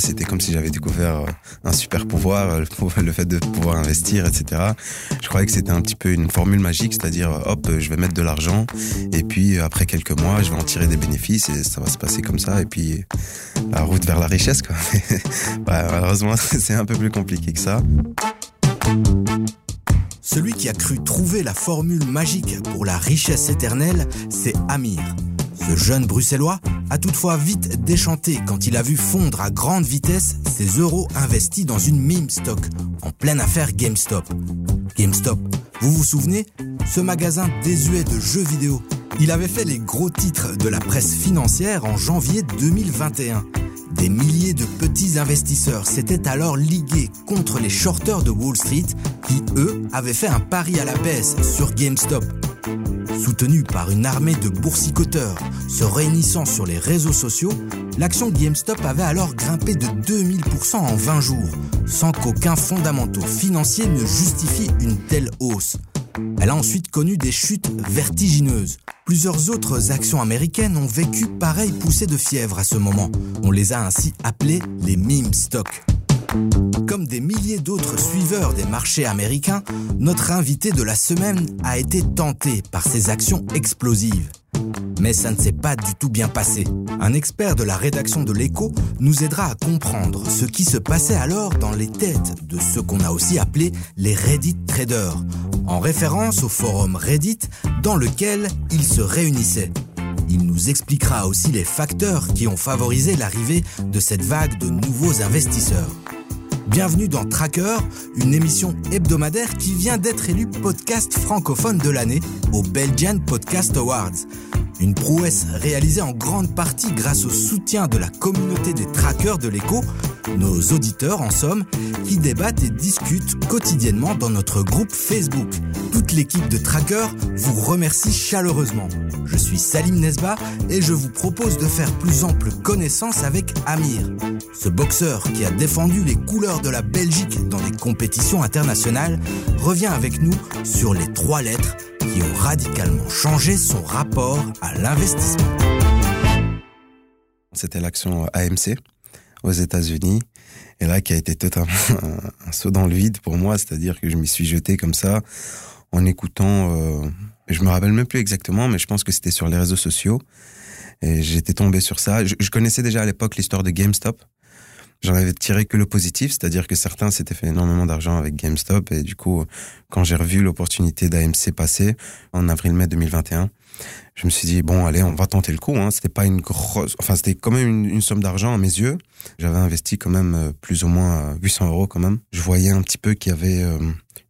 c'était comme si j'avais découvert un super pouvoir, le fait de pouvoir investir, etc. Je croyais que c'était un petit peu une formule magique, c'est-à-dire, hop, je vais mettre de l'argent, et puis après quelques mois, je vais en tirer des bénéfices, et ça va se passer comme ça, et puis la route vers la richesse, bah, malheureusement, c'est un peu plus compliqué que ça. Celui qui a cru trouver la formule magique pour la richesse éternelle, c'est Amir. Ce jeune bruxellois a toutefois vite déchanté quand il a vu fondre à grande vitesse ses euros investis dans une meme stock en pleine affaire GameStop. GameStop, vous vous souvenez? Ce magasin désuet de jeux vidéo. Il avait fait les gros titres de la presse financière en janvier 2021. Des milliers de petits investisseurs s'étaient alors ligués contre les shorters de Wall Street qui, eux, avaient fait un pari à la baisse sur GameStop. Soutenu par une armée de boursicoteurs se réunissant sur les réseaux sociaux, l'action GameStop avait alors grimpé de 2000% en 20 jours, sans qu'aucun fondamental financier ne justifie une telle hausse. Elle a ensuite connu des chutes vertigineuses. Plusieurs autres actions américaines ont vécu pareille poussée de fièvre à ce moment. On les a ainsi appelées les meme stocks. Comme des milliers d'autres suiveurs des marchés américains, notre invité de la semaine a été tenté par ces actions explosives. Mais ça ne s'est pas du tout bien passé. Un expert de la rédaction de l'écho nous aidera à comprendre ce qui se passait alors dans les têtes de ceux qu'on a aussi appelés les Reddit traders, en référence au forum Reddit dans lequel ils se réunissaient. Il nous expliquera aussi les facteurs qui ont favorisé l'arrivée de cette vague de nouveaux investisseurs. Bienvenue dans Tracker, une émission hebdomadaire qui vient d'être élue podcast francophone de l'année au Belgian Podcast Awards. Une prouesse réalisée en grande partie grâce au soutien de la communauté des trackers de l'écho, nos auditeurs en somme, qui débattent et discutent quotidiennement dans notre groupe Facebook. Toute l'équipe de trackers vous remercie chaleureusement. Je suis Salim Nesba et je vous propose de faire plus ample connaissance avec Amir. Ce boxeur qui a défendu les couleurs de la Belgique dans les compétitions internationales revient avec nous sur les trois lettres qui ont radicalement changé son rapport à l'investissement. C'était l'action AMC aux États-Unis. Et là, qui a été totalement un, saut dans le vide pour moi, c'est-à-dire que je m'y suis jeté comme ça en écoutant. Euh, je me rappelle même plus exactement, mais je pense que c'était sur les réseaux sociaux. Et j'étais tombé sur ça. Je, je connaissais déjà à l'époque l'histoire de GameStop. J'en avais tiré que le positif, c'est-à-dire que certains s'étaient fait énormément d'argent avec GameStop. Et du coup, quand j'ai revu l'opportunité d'AMC passer en avril-mai 2021, je me suis dit bon allez on va tenter le coup hein. c'était pas une grosse enfin c'était quand même une, somme d'argent à mes yeux j'avais investi quand même euh, plus ou moins 800 euros quand même je voyais un petit peu qu'il y avait euh,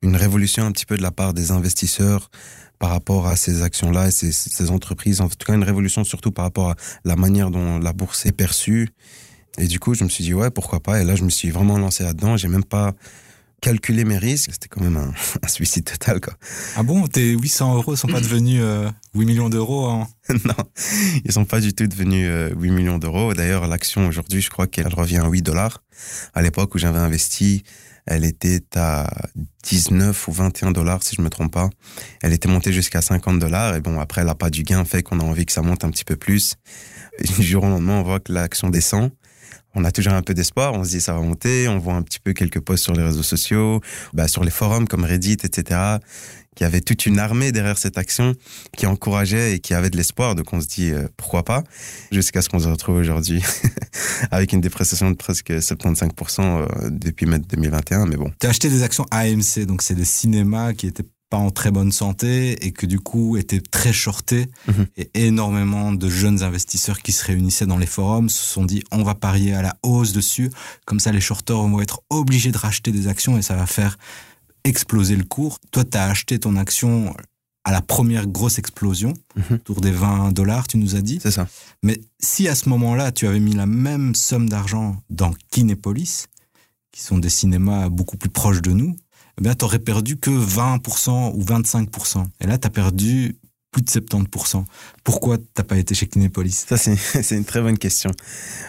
une révolution un petit peu de la part des investisseurs par rapport à ces actions-là et ces, ces entreprises en tout cas une révolution surtout par rapport à la manière dont la bourse est perçue et du coup, je me suis dit, ouais, pourquoi pas. Et là, je me suis vraiment lancé là-dedans. J'ai même pas calculé mes risques. C'était quand même un, un, suicide total, quoi. Ah bon, tes 800 euros sont pas devenus euh, 8 millions d'euros Non, ils sont pas du tout devenus euh, 8 millions d'euros. D'ailleurs, l'action aujourd'hui, je crois qu'elle revient à 8 dollars. À l'époque où j'avais investi, elle était à 19 ou 21 dollars, si je me trompe pas. Elle était montée jusqu'à 50 dollars. Et bon, après, la pas du gain fait qu'on a envie que ça monte un petit peu plus. Et du jour au lendemain, on voit que l'action descend on a toujours un peu d'espoir, on se dit ça va monter, on voit un petit peu quelques posts sur les réseaux sociaux, bah, sur les forums comme Reddit, etc., qui avait toute une armée derrière cette action qui encourageait et qui avait de l'espoir, donc on se dit euh, pourquoi pas, jusqu'à ce qu'on se retrouve aujourd'hui avec une dépréciation de presque 75% euh, depuis mai 2021, mais bon. Tu as acheté des actions AMC, donc c'est des cinémas qui étaient pas en très bonne santé et que du coup était très shorté Mhm. mmh. et énormément de jeunes investisseurs qui se réunissaient dans les forums se sont dit on va parier à la hausse dessus comme ça les shorters vont être obligés de racheter des actions et ça va faire exploser le cours. Toi tu as acheté ton action à la première grosse explosion mmh. autour des 20 dollars tu nous as dit. C'est ça. Mais si à ce moment-là tu avais mis la même somme d'argent dans Kinépolis qui sont des cinémas beaucoup plus proches de nous eh bien, tu n'aurais perdu que 20% ou 25%. Et là, tu as perdu plus de 70%. Pourquoi tu n'as pas été chez Kinépolis? Ça, c'est une très bonne question.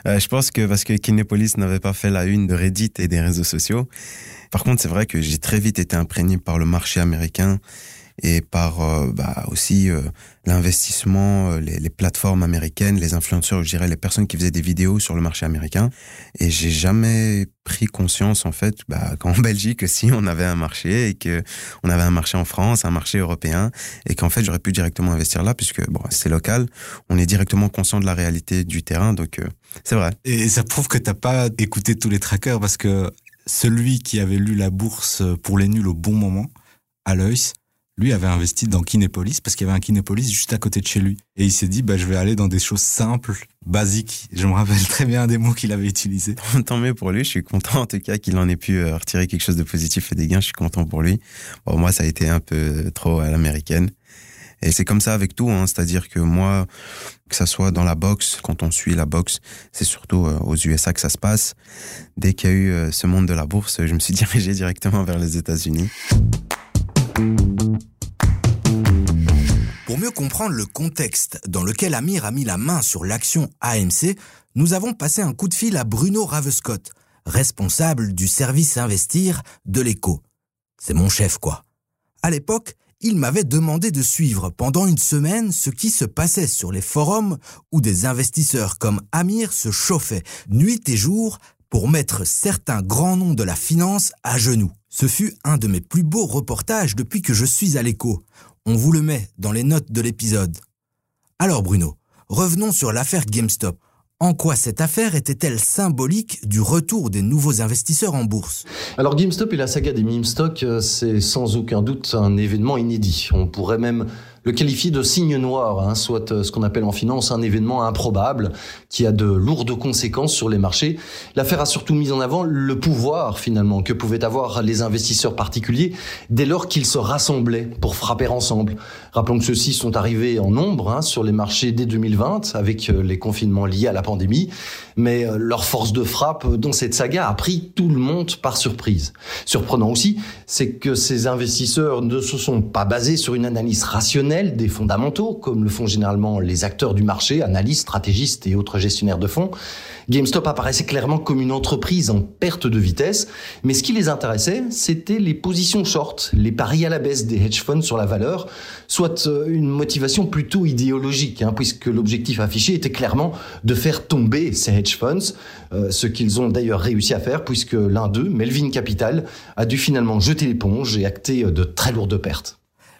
Euh, je pense que parce que Kinépolis n'avait pas fait la une de Reddit et des réseaux sociaux. Par contre, c'est vrai que j'ai très vite été imprégné par le marché américain et par euh, bah, aussi euh, l'investissement, euh, les, plateformes américaines, les influenceurs, je dirais les personnes qui faisaient des vidéos sur le marché américain. Et j'ai jamais pris conscience en fait bah, qu'en Belgique aussi on avait un marché et que on avait un marché en France, un marché européen et qu'en fait j'aurais pu directement investir là puisque c'est local, on est directement conscient de la réalité du terrain donc c'est vrai. Et ça prouve que t'as pas écouté tous les trackers parce que celui qui avait lu la bourse pour les nuls au bon moment, Alois, lui avait investi dans Kinépolis parce qu'il y avait un Kinépolis juste à côté de chez lui. Et il s'est dit, bah, je vais aller dans des choses simples, basiques. Je me rappelle très bien des mots qu'il avait utilisés. Tant mieux pour lui. Je suis content, en tout cas, qu'il en ait pu euh, retirer quelque chose de positif et des gains. Je suis content pour lui. Bon, moi, ça a été un peu trop à l'américaine. Et c'est comme ça avec tout, hein. c'est-à-dire que moi, que ça soit dans la boxe, quand on suit la boxe, c'est surtout euh, aux USA que ça se passe. Dès qu'il y a eu euh, ce monde de la bourse, je me suis dirigé directement vers les États-Unis. Pour mieux comprendre le contexte dans lequel Amir a mis la main sur l'action AMC, nous avons passé un coup de fil à Bruno Ravescott, responsable du service investir de l'écho. C'est mon chef, quoi. À l'époque, il m'avait demandé de suivre pendant une semaine ce qui se passait sur les forums où des investisseurs comme Amir se chauffaient nuit et jour pour mettre certains grands noms de la finance à genoux. Ce fut un de mes plus beaux reportages depuis que je suis à l'écho. On vous le met dans les notes de l'épisode. Alors Bruno, revenons sur l'affaire GameStop. En quoi cette affaire était-elle symbolique du retour des nouveaux investisseurs en bourse? Alors GameStop et la saga des meme euh, c'est sans aucun doute un événement inédit. On pourrait même le qualifier de signe noir, hein, soit euh, ce qu'on appelle en finance un événement improbable qui a de lourdes conséquences sur les marchés. L'affaire a surtout mis en avant le pouvoir finalement que pouvaient avoir les investisseurs particuliers dès lors qu'ils se rassemblaient pour frapper ensemble. Rappelons que ceux-ci sont arrivés en nombre hein, sur les marchés dès 2020 avec euh, les confinements liés à la pandémie, mais euh, leur force de frappe dans cette saga a pris tout le monde par surprise. Surprenant aussi, c'est que ces investisseurs ne se sont pas basés sur une analyse rationnelle des fondamentaux, comme le font généralement les acteurs du marché, analystes, stratégistes et autres gestionnaires de fonds. GameStop apparaissait clairement comme une entreprise en perte de vitesse, mais ce qui les intéressait, c'était les positions short, les paris à la baisse des hedge funds sur la valeur, soit euh, une motivation plutôt idéologique, hein, puisque l'objectif affiché était clairement de faire tomber ces hedge funds, euh, ce qu'ils ont d'ailleurs réussi à faire, puisque l'un d'eux, Melvin Capital, a dû finalement jeter l'éponge et acter de très lourdes pertes.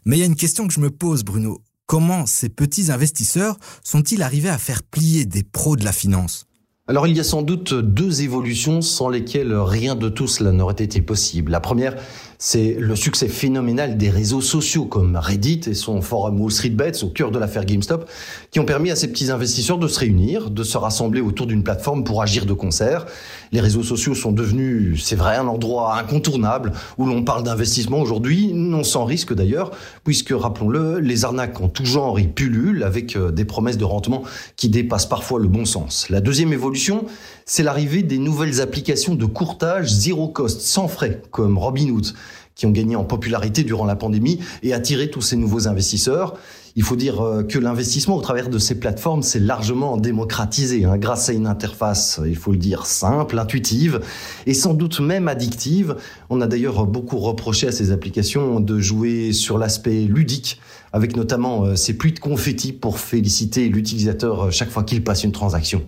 Mais il y a une question que je me pose, Bruno. Comment ces petits investisseurs sont-ils arrivés à faire plier des pros de la finance? Alors il y a sans doute deux évolutions sans lesquelles rien de tout cela n'aurait été possible. La première, c'est le succès phénoménal des réseaux sociaux comme Reddit et son forum Wall Street Bets au cœur de l'affaire GameStop, qui ont permis à ces petits investisseurs de se réunir, de se rassembler autour d'une plateforme pour agir de concert. Les réseaux sociaux sont devenus, c'est vrai, un endroit incontournable où l'on parle d'investissement aujourd'hui, non sans risque d'ailleurs, puisque, rappelons-le, les arnaques en tout genre y pullulent avec euh, des promesses de rendement qui dépassent parfois le bon sens. La deuxième évolution, c'est l'arrivée des nouvelles applications de courtage zéro cost, sans frais, comme Robinhood, qui ont gagné en popularité durant la pandémie et attiré tous ces nouveaux investisseurs. Il faut dire euh, que l'investissement au travers de ces plateformes s'est largement démocratisé hein, grâce à une interface, il faut le dire, simple, intuitive et sans doute même addictive. On a d'ailleurs beaucoup reproché à ces applications de jouer sur l'aspect ludique, avec notamment euh, ces pluies de confettis pour féliciter l'utilisateur euh, chaque fois qu'il passe une transaction.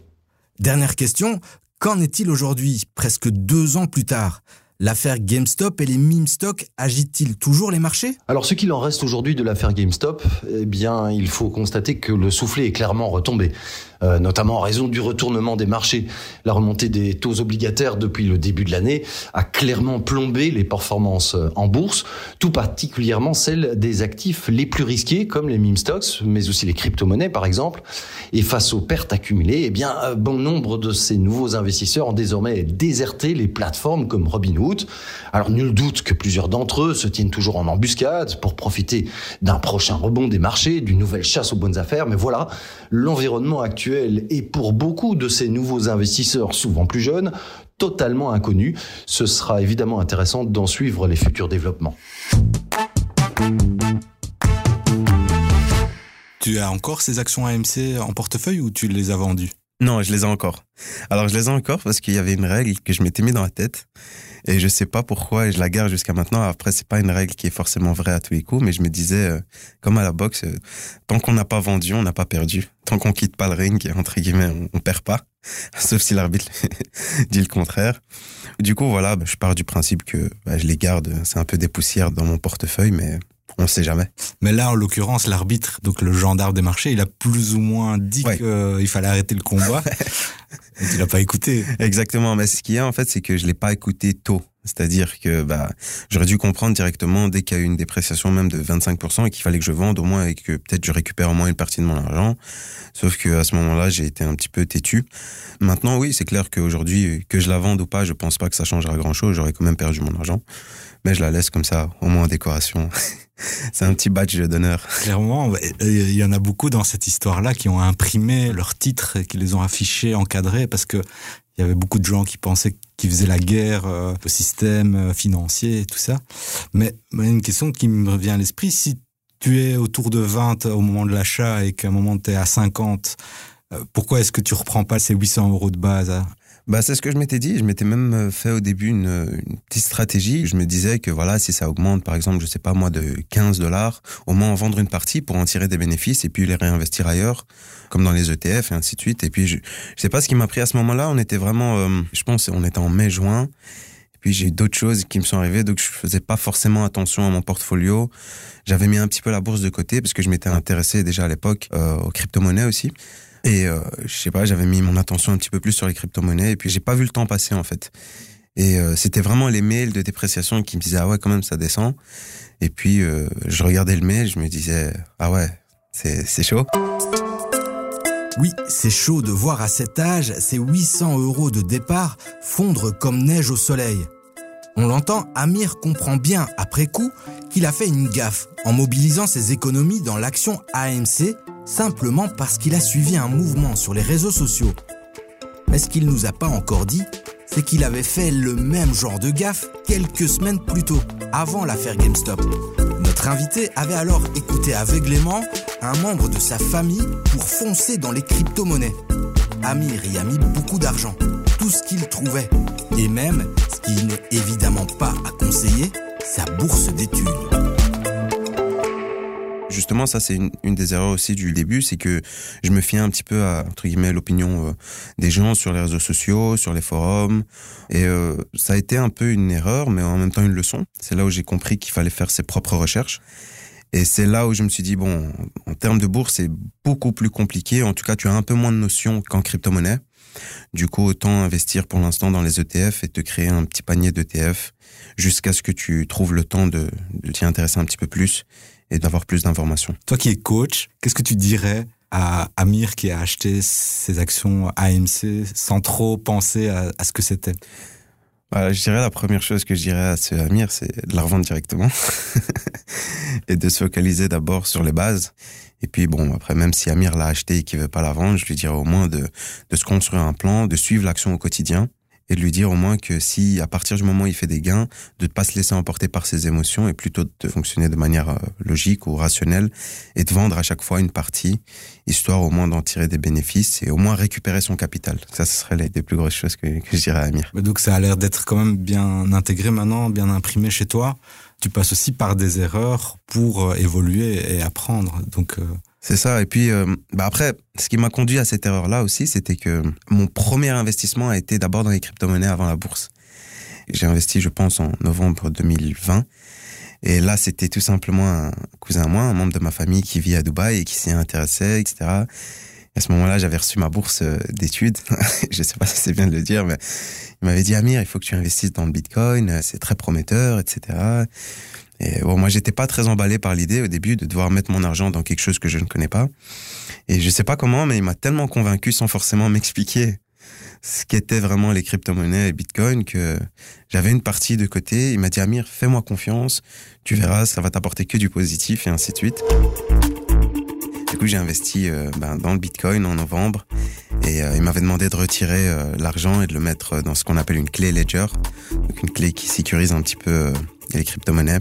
Dernière question, qu'en est-il aujourd'hui, presque deux ans plus tard? L'affaire GameStop et les meme stocks agitent-ils toujours les marchés? Alors ce qu'il en reste aujourd'hui de l'affaire GameStop, eh bien il faut constater que le soufflet est clairement retombé. Euh, notamment en raison du retournement des marchés. La remontée des taux obligataires depuis le début de l'année a clairement plombé les performances euh, en bourse, tout particulièrement celles des actifs les plus risqués comme les meme stocks, mais aussi les crypto-monnaies par exemple. Et face aux pertes accumulées, eh bien bon nombre de ces nouveaux investisseurs ont désormais déserté les plateformes comme Robinhood. Alors nul doute que plusieurs d'entre eux se tiennent toujours en embuscade pour profiter d'un prochain rebond des marchés, d'une nouvelle chasse aux bonnes affaires, mais voilà, l'environnement actuel et pour beaucoup de ces nouveaux investisseurs, souvent plus jeunes, totalement inconnus. Ce sera évidemment intéressant d'en suivre les futurs développements. Tu as encore ces actions AMC en portefeuille ou tu les as vendues? Non, je les ai encore. Alors, je les ai encore parce qu'il y avait une règle que je m'étais mis dans la tête. Et je sais pas pourquoi, et je la garde jusqu'à maintenant. Après, c'est pas une règle qui est forcément vraie à tous les coups, mais je me disais, euh, comme à la boxe, euh, tant qu'on n'a pas vendu, on n'a pas perdu. Tant qu'on quitte pas le ring, entre guillemets, on, on perd pas. Sauf si l'arbitre dit le contraire. Du coup, voilà, bah, je pars du principe que bah, je les garde. C'est un peu des poussières dans mon portefeuille, mais on ne sait jamais. Mais là, en l'occurrence, l'arbitre, donc le gendarme des marchés, il a plus ou moins dit Ouais. qu'il fallait arrêter le combat. Et tu l'as pas écouté. Exactement. Mais ce qu'il y a, en fait, c'est que je l'ai pas écouté tôt. C'est-à-dire que bah, j'aurais dû comprendre directement dès qu'il y a eu une dépréciation même de 25% et qu'il fallait que je vende au moins et que peut-être je récupère au moins une partie de mon argent. Sauf que à ce moment-là, j'ai été un petit peu têtu. Maintenant, oui, c'est clair qu'aujourd'hui, que je la vende ou pas, je pense pas que ça changera grand-chose. J'aurais quand même perdu mon argent. Mais je la laisse comme ça, au moins en décoration. c'est un petit badge d'honneur. Clairement, il y en a beaucoup dans cette histoire-là qui ont imprimé leurs titres et qui les ont affichés, encadrés, parce que il y avait beaucoup de gens qui pensaient qu'ils faisaient la guerre euh, au système euh, financier et tout ça. Mais, mais une question qui me revient à l'esprit, si tu es autour de 20 au moment de l'achat et qu'à un moment tu es à 50, euh, pourquoi est-ce que tu reprends pas ces 800 euros de base hein? Bah, c'est ce que je m'étais dit. Je m'étais même euh, fait au début une, une petite stratégie. Je me disais que voilà, si ça augmente, par exemple, je sais pas moi, de 15 dollars, au moins en vendre une partie pour en tirer des bénéfices et puis les réinvestir ailleurs, comme dans les ETF et ainsi de suite. Et puis, je, je sais pas ce qui m'a pris à ce moment-là. On était vraiment, euh, je pense, on était en mai-juin. Puis, j'ai eu d'autres choses qui me sont arrivées, donc je faisais pas forcément attention à mon portfolio. J'avais mis un petit peu la bourse de côté parce que je m'étais intéressé déjà à l'époque euh, aux crypto-monnaies aussi. Et euh, je sais pas, j'avais mis mon attention un petit peu plus sur les crypto-monnaies et puis j'ai pas vu le temps passer en fait. Et euh, c'était vraiment les mails de dépréciation qui me disaient ah ouais quand même ça descend. Et puis euh, je regardais le mail, je me disais ah ouais c'est chaud. Oui, c'est chaud de voir à cet âge ces 800 euros de départ fondre comme neige au soleil. On l'entend, Amir comprend bien après coup qu'il a fait une gaffe en mobilisant ses économies dans l'action AMC simplement parce qu'il a suivi un mouvement sur les réseaux sociaux. Mais ce qu'il nous a pas encore dit, c'est qu'il avait fait le même genre de gaffe quelques semaines plus tôt, avant l'affaire GameStop. Notre invité avait alors écouté aveuglément un membre de sa famille pour foncer dans les crypto-monnaies. Amir y a mis beaucoup d'argent, tout ce qu'il trouvait, et même, ce qui n'est évidemment pas à conseiller, sa bourse d'études. Justement, ça c'est une, des erreurs aussi du début, c'est que je me fiais un petit peu à entre guillemets l'opinion euh, des gens sur les réseaux sociaux, sur les forums, et euh, ça a été un peu une erreur, mais en même temps une leçon. C'est là où j'ai compris qu'il fallait faire ses propres recherches. Et c'est là où je me suis dit, bon, en termes de bourse, c'est beaucoup plus compliqué. En tout cas, tu as un peu moins de notions qu'en crypto-monnaie. Du coup, autant investir pour l'instant dans les ETF et te créer un petit panier d'ETF jusqu'à ce que tu trouves le temps de t'y intéresser un petit peu plus et d'avoir plus d'informations. Toi qui es coach, qu'est-ce que tu dirais à Amir qui a acheté ses actions AMC sans trop penser à, à ce que c'était? Voilà, je dirais la première chose que je dirais à ce Amir, c'est de la revendre directement et de se focaliser d'abord sur les bases. Et puis bon, après, même si Amir l'a acheté et qu'il veut pas la vendre, je lui dirais au moins de, de se construire un plan, de suivre l'action au quotidien et de lui dire au moins que si à partir du moment où il fait des gains, de ne pas se laisser emporter par ses émotions et plutôt de fonctionner de manière euh, logique ou rationnelle et de vendre à chaque fois une partie, histoire au moins d'en tirer des bénéfices et au moins récupérer son capital. Ça, ce serait les, des plus grosses choses que, je dirais à Amir. Mais Donc ça a l'air d'être quand même bien intégré maintenant, bien imprimé chez toi. Tu passes aussi par des erreurs pour euh, évoluer et apprendre. Donc euh, C'est ça. Et puis, euh, bah après, ce qui m'a conduit à cette erreur-là aussi, c'était que mon premier investissement a été d'abord dans les crypto-monnaies avant la bourse. J'ai investi, je pense, en novembre 2020. Et là, c'était tout simplement un cousin à moi, un membre de ma famille qui vit à Dubaï et qui s'y intéressait, etc. Et à ce moment-là, j'avais reçu ma bourse euh, d'études. je sais pas si c'est bien de le dire, mais il m'avait dit, Amir, il faut que tu investisses dans le Bitcoin, euh, c'est très prometteur, etc. Et bon, moi, j'étais pas très emballé par l'idée au début de devoir mettre mon argent dans quelque chose que je ne connais pas. Et je sais pas comment, mais il m'a tellement convaincu sans forcément m'expliquer ce qu'étaient vraiment les crypto-monnaies et Bitcoin que j'avais une partie de côté. Il m'a dit, Amir, fais-moi confiance, tu verras, ça va t'apporter que du positif et ainsi de suite. Du coup, j'ai investi euh, ben, dans le Bitcoin en novembre et euh, il m'avait demandé de retirer euh, l'argent et de le mettre dans ce qu'on appelle une clé Ledger, donc une clé qui sécurise un petit peu les crypto-monnaies.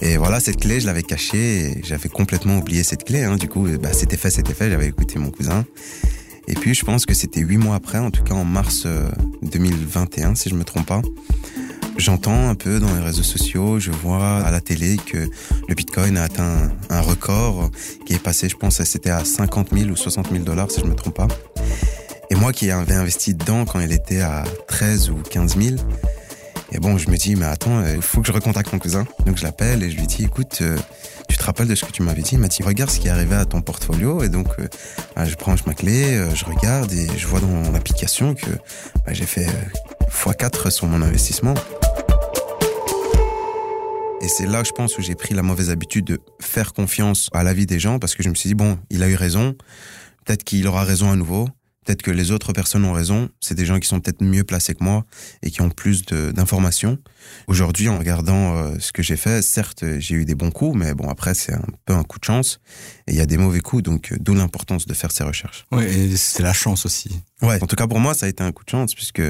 Et voilà, cette clé, je l'avais cachée j'avais complètement oublié cette clé. Hein. Du coup, bah, c'était fait, c'était fait. J'avais écouté mon cousin. Et puis je pense que c'était huit mois après, en tout cas en mars 2021 si je me trompe pas. J'entends un peu dans les réseaux sociaux, je vois à la télé que le Bitcoin a atteint un record qui est passé, je pense, c'était à 50 000 ou 60 000 dollars si je me trompe pas. Et moi qui avais investi dedans quand il était à 13 ou 15 000, et bon, je me dis, mais attends, il faut que je recontacte mon cousin. Donc je l'appelle et je lui dis, écoute, euh, tu te rappelles de ce que tu m'avais dit? Il m'a dit, regarde ce qui est arrivé à ton portfolio. Et donc, euh, bah, je branche ma clé, euh, je regarde et je vois dans l'application que bah, j'ai fait x4 sur mon investissement. Et c'est là, je pense, où j'ai pris la mauvaise habitude de faire confiance à l'avis des gens parce que je me suis dit, bon, il a eu raison, peut-être qu'il aura raison à nouveau, peut-être que les autres personnes ont raison, c'est des gens qui sont peut-être mieux placés que moi et qui ont plus d'informations. Aujourd'hui, en regardant euh, ce que j'ai fait, certes, j'ai eu des bons coups, mais bon, après, c'est un peu un coup de chance et il y a des mauvais coups, donc euh, d'où l'importance de faire ces recherches. Oui, et c'est la chance aussi. Ouais, en tout cas pour moi, ça a été un coup de chance puisque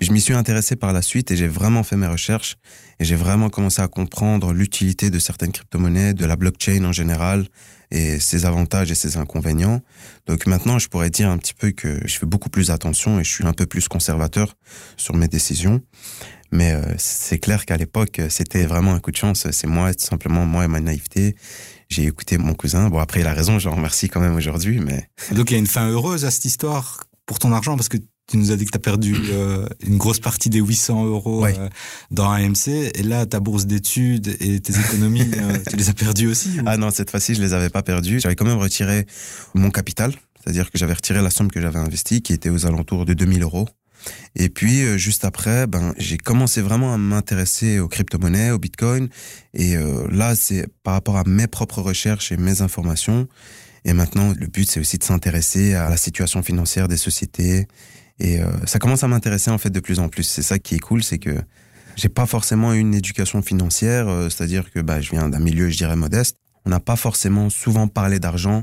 je m'y suis intéressé par la suite et j'ai vraiment fait mes recherches et j'ai vraiment commencé à comprendre l'utilité de certaines crypto-monnaies, de la blockchain en général et ses avantages et ses inconvénients. Donc maintenant, je pourrais dire un petit peu que je fais beaucoup plus attention et je suis un peu plus conservateur sur mes décisions. Mais euh, c'est clair qu'à l'époque, c'était vraiment un coup de chance. C'est moi, simplement moi et ma naïveté. J'ai écouté mon cousin. Bon, après, il a raison, je le remercie quand même aujourd'hui, mais... Donc, il y a une fin heureuse à cette histoire pour ton argent, parce que tu nous as dit que tu as perdu euh, une grosse partie des 800 euros euh, dans AMC, et là, ta bourse d'études et tes économies, tu les as perdues aussi Ah non, cette fois-ci, je les avais pas perdues. J'avais quand même retiré mon capital, c'est-à-dire que j'avais retiré la somme que j'avais investie, qui était aux alentours de 2000 euros. Et puis euh, juste après, ben j'ai commencé vraiment à m'intéresser aux crypto-monnaies, au Bitcoin. Et euh, là, c'est par rapport à mes propres recherches et mes informations. Et maintenant, le but, c'est aussi de s'intéresser à la situation financière des sociétés. Et euh, ça commence à m'intéresser en fait de plus en plus. C'est ça qui est cool, c'est que j'ai pas forcément une éducation financière, c'est-à-dire que bah, je viens d'un milieu, je dirais, modeste. On n'a pas forcément souvent parlé d'argent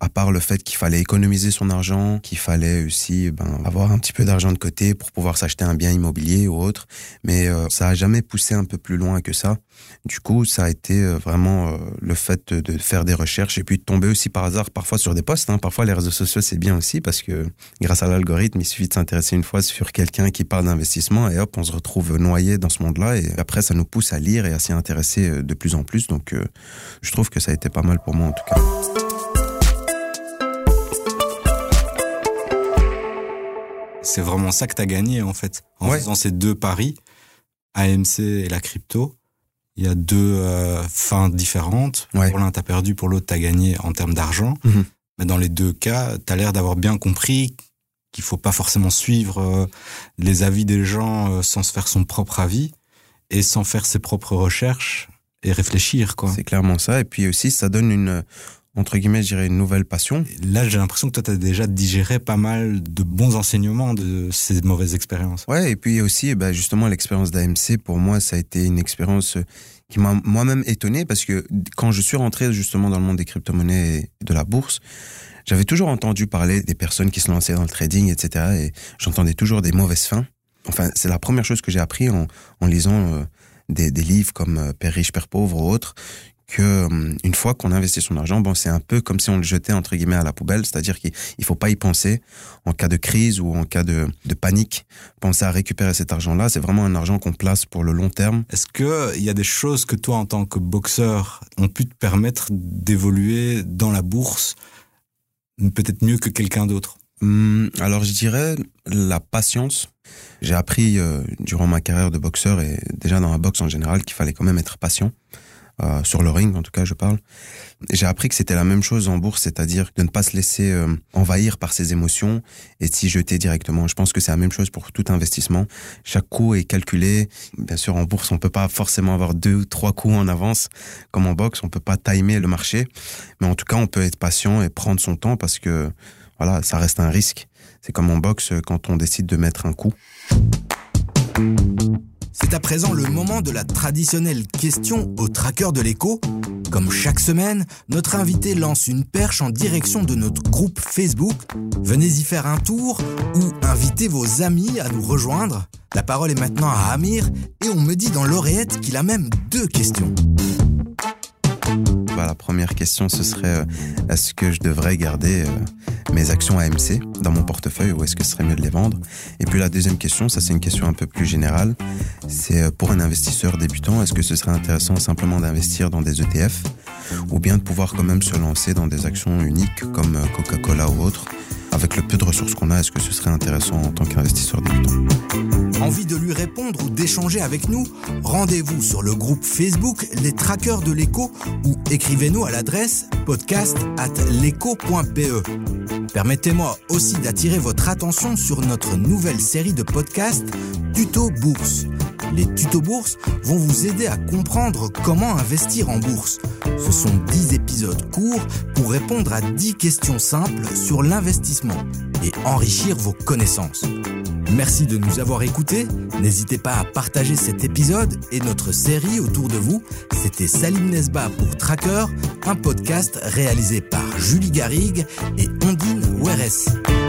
à part le fait qu'il fallait économiser son argent, qu'il fallait aussi ben, avoir un petit peu d'argent de côté pour pouvoir s'acheter un bien immobilier ou autre. Mais euh, ça a jamais poussé un peu plus loin que ça. Du coup, ça a été euh, vraiment euh, le fait de, faire des recherches et puis de tomber aussi par hasard parfois sur des posts. Hein. Parfois, les réseaux sociaux, c'est bien aussi parce que grâce à l'algorithme, il suffit de s'intéresser une fois sur quelqu'un qui parle d'investissement et hop, on se retrouve noyé dans ce monde-là. Et après, ça nous pousse à lire et à s'y intéresser de plus en plus. Donc, je trouve que ça a été pas mal pour moi en tout cas. C'est vraiment ça que tu as gagné en fait. En faisant ces deux paris, AMC et la crypto, il y a deux euh, fins différentes. Pour l'un, tu as perdu, pour l'autre, tu as gagné en termes d'argent. Mhm. Mais dans les deux cas, tu as l'air d'avoir bien compris qu'il faut pas forcément suivre euh, les avis des gens euh, sans se faire son propre avis et sans faire ses propres recherches et réfléchir. quoi. C'est clairement ça. Et puis aussi, ça donne une, entre guillemets, je dirais, une nouvelle passion. Là, j'ai l'impression que toi, tu as déjà digéré pas mal de bons enseignements de ces mauvaises expériences. Ouais, et puis aussi, bah, justement, l'expérience d'AMC, pour moi, ça a été une expérience qui m'a moi-même étonné parce que quand je suis rentré justement dans le monde des crypto-monnaies et de la bourse, j'avais toujours entendu parler des personnes qui se lançaient dans le trading, etc. Et j'entendais toujours des mauvaises fins. Enfin, c'est la première chose que j'ai appris en, en lisant euh, des, des, livres comme euh, Père riche, Père pauvre ou autres, que hum, une fois qu'on investit son argent, bon, c'est un peu comme si on le jetait entre guillemets à la poubelle, c'est-à-dire qu'il faut pas y penser en cas de crise ou en cas de, de panique. Penser à récupérer cet argent-là, c'est vraiment un argent qu'on place pour le long terme. Est-ce que il y a des choses que toi, en tant que boxeur, ont pu te permettre d'évoluer dans la bourse, peut-être mieux que quelqu'un d'autre? Hum, Alors, je dirais la patience. J'ai appris euh, durant ma carrière de boxeur et déjà dans la boxe en général qu'il fallait quand même être patient. Euh, sur le ring en tout cas je parle. J'ai appris que c'était la même chose en bourse, c'est-à-dire de ne pas se laisser euh, envahir par ses émotions et s'y jeter directement. Je pense que c'est la même chose pour tout investissement. Chaque coup est calculé. Bien sûr en bourse on peut pas forcément avoir deux ou trois coups en avance comme en boxe, on peut pas timer le marché, mais en tout cas on peut être patient et prendre son temps parce que voilà ça reste un risque. C'est comme en boxe quand on décide de mettre un coup. C'est à présent le moment de la traditionnelle question au tracker de l'écho. Comme chaque semaine, notre invité lance une perche en direction de notre groupe Facebook. Venez y faire un tour ou invitez vos amis à nous rejoindre. La parole est maintenant à Amir et on me dit dans l'oreillette qu'il a même deux questions. La première question, ce serait est-ce que je devrais garder mes actions AMC dans mon portefeuille ou est-ce que ce serait mieux de les vendre? Et puis la deuxième question, ça c'est une question un peu plus générale, c'est pour un investisseur débutant, est-ce que ce serait intéressant simplement d'investir dans des ETF ou bien de pouvoir quand même se lancer dans des actions uniques comme Coca-Cola ou autres avec le peu de ressources qu'on a, est-ce que ce serait intéressant en tant qu'investisseur débutant Envie de lui répondre ou d'échanger avec nous Rendez-vous sur le groupe Facebook Les Traqueurs de l'écho ou écrivez-nous à l'adresse podcast at Permettez-moi aussi d'attirer votre attention sur notre nouvelle série de podcasts Tuto Bourse. Les tutos bourse vont vous aider à comprendre comment investir en bourse. Ce sont 10 épisodes courts pour répondre à 10 questions simples sur l'investissement et enrichir vos connaissances. Merci de nous avoir écoutés. N'hésitez pas à partager cet épisode et notre série autour de vous. C'était Salim Nesba pour Tracker, un podcast réalisé par Julie Garrigue et Ondine Weres.